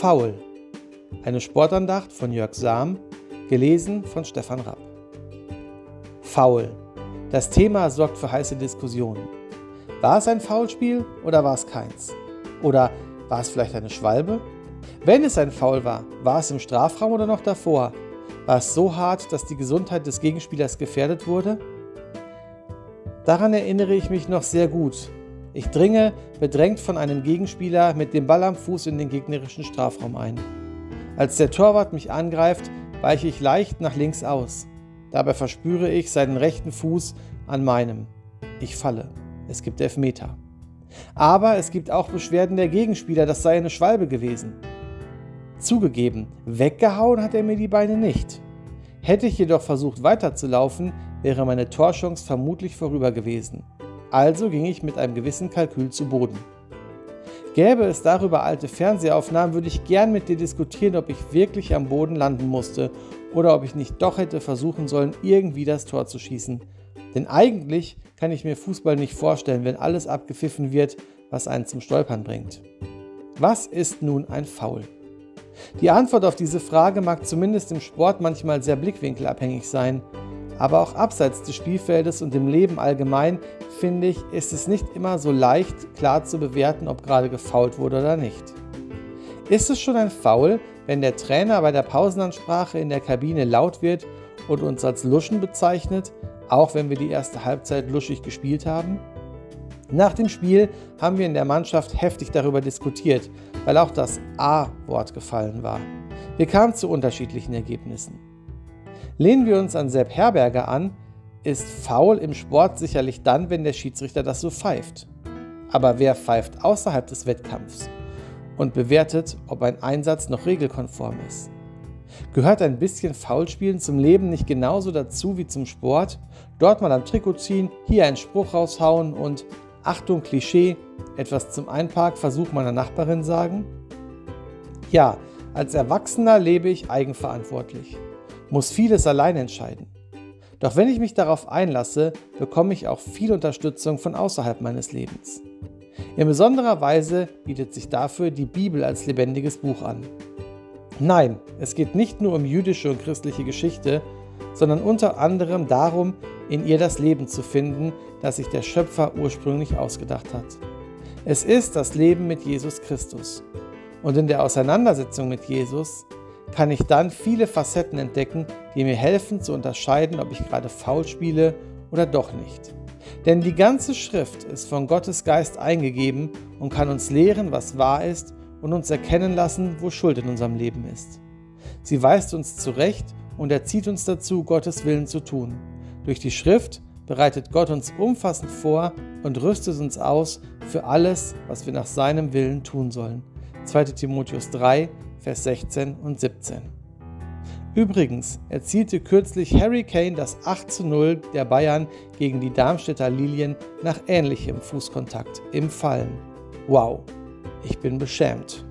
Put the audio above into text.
Faul. Eine Sportandacht von Jörg Sam, gelesen von Stefan Rapp. Faul. Das Thema sorgt für heiße Diskussionen. War es ein Foulspiel oder war es keins? Oder war es vielleicht eine Schwalbe? Wenn es ein Foul war, war es im Strafraum oder noch davor? War es so hart, dass die Gesundheit des Gegenspielers gefährdet wurde? Daran erinnere ich mich noch sehr gut. Ich dringe, bedrängt von einem Gegenspieler, mit dem Ball am Fuß in den gegnerischen Strafraum ein. Als der Torwart mich angreift, weiche ich leicht nach links aus. Dabei verspüre ich seinen rechten Fuß an meinem. Ich falle. Es gibt Elfmeter. Aber es gibt auch Beschwerden der Gegenspieler, das sei eine Schwalbe gewesen. Zugegeben, weggehauen hat er mir die Beine nicht. Hätte ich jedoch versucht weiterzulaufen, wäre meine Torchance vermutlich vorüber gewesen. Also ging ich mit einem gewissen Kalkül zu Boden. Gäbe es darüber alte Fernsehaufnahmen, würde ich gern mit dir diskutieren, ob ich wirklich am Boden landen musste oder ob ich nicht doch hätte versuchen sollen, irgendwie das Tor zu schießen. Denn eigentlich kann ich mir Fußball nicht vorstellen, wenn alles abgepfiffen wird, was einen zum Stolpern bringt. Was ist nun ein Foul? Die Antwort auf diese Frage mag zumindest im Sport manchmal sehr blickwinkelabhängig sein, aber auch abseits des Spielfeldes und im Leben allgemein, finde ich, ist es nicht immer so leicht klar zu bewerten, ob gerade gefault wurde oder nicht. Ist es schon ein Foul, wenn der Trainer bei der Pausenansprache in der Kabine laut wird und uns als Luschen bezeichnet, auch wenn wir die erste Halbzeit luschig gespielt haben? Nach dem Spiel haben wir in der Mannschaft heftig darüber diskutiert, weil auch das A-Wort gefallen war. Wir kamen zu unterschiedlichen Ergebnissen. Lehnen wir uns an Sepp Herberger an, ist faul im Sport sicherlich dann, wenn der Schiedsrichter das so pfeift. Aber wer pfeift außerhalb des Wettkampfs und bewertet, ob ein Einsatz noch regelkonform ist? Gehört ein bisschen Foulspielen zum Leben nicht genauso dazu wie zum Sport? Dort mal am Trikot ziehen, hier einen Spruch raushauen und Achtung Klischee, etwas zum Einparkversuch meiner Nachbarin sagen? Ja, als Erwachsener lebe ich eigenverantwortlich, muss vieles allein entscheiden. Doch wenn ich mich darauf einlasse, bekomme ich auch viel Unterstützung von außerhalb meines Lebens. In besonderer Weise bietet sich dafür die Bibel als lebendiges Buch an. Nein, es geht nicht nur um jüdische und christliche Geschichte, sondern unter anderem darum, in ihr das Leben zu finden, das sich der Schöpfer ursprünglich ausgedacht hat. Es ist das Leben mit Jesus Christus. Und in der Auseinandersetzung mit Jesus kann ich dann viele Facetten entdecken, die mir helfen zu unterscheiden, ob ich gerade faul spiele oder doch nicht. Denn die ganze Schrift ist von Gottes Geist eingegeben und kann uns lehren, was wahr ist und uns erkennen lassen, wo Schuld in unserem Leben ist. Sie weist uns zurecht und erzieht uns dazu, Gottes Willen zu tun. Durch die Schrift bereitet Gott uns umfassend vor und rüstet uns aus für alles, was wir nach seinem Willen tun sollen. 2 Timotheus 3, Vers 16 und 17. Übrigens erzielte kürzlich Harry Kane das 8 zu 0 der Bayern gegen die Darmstädter Lilien nach ähnlichem Fußkontakt im Fallen. Wow, ich bin beschämt.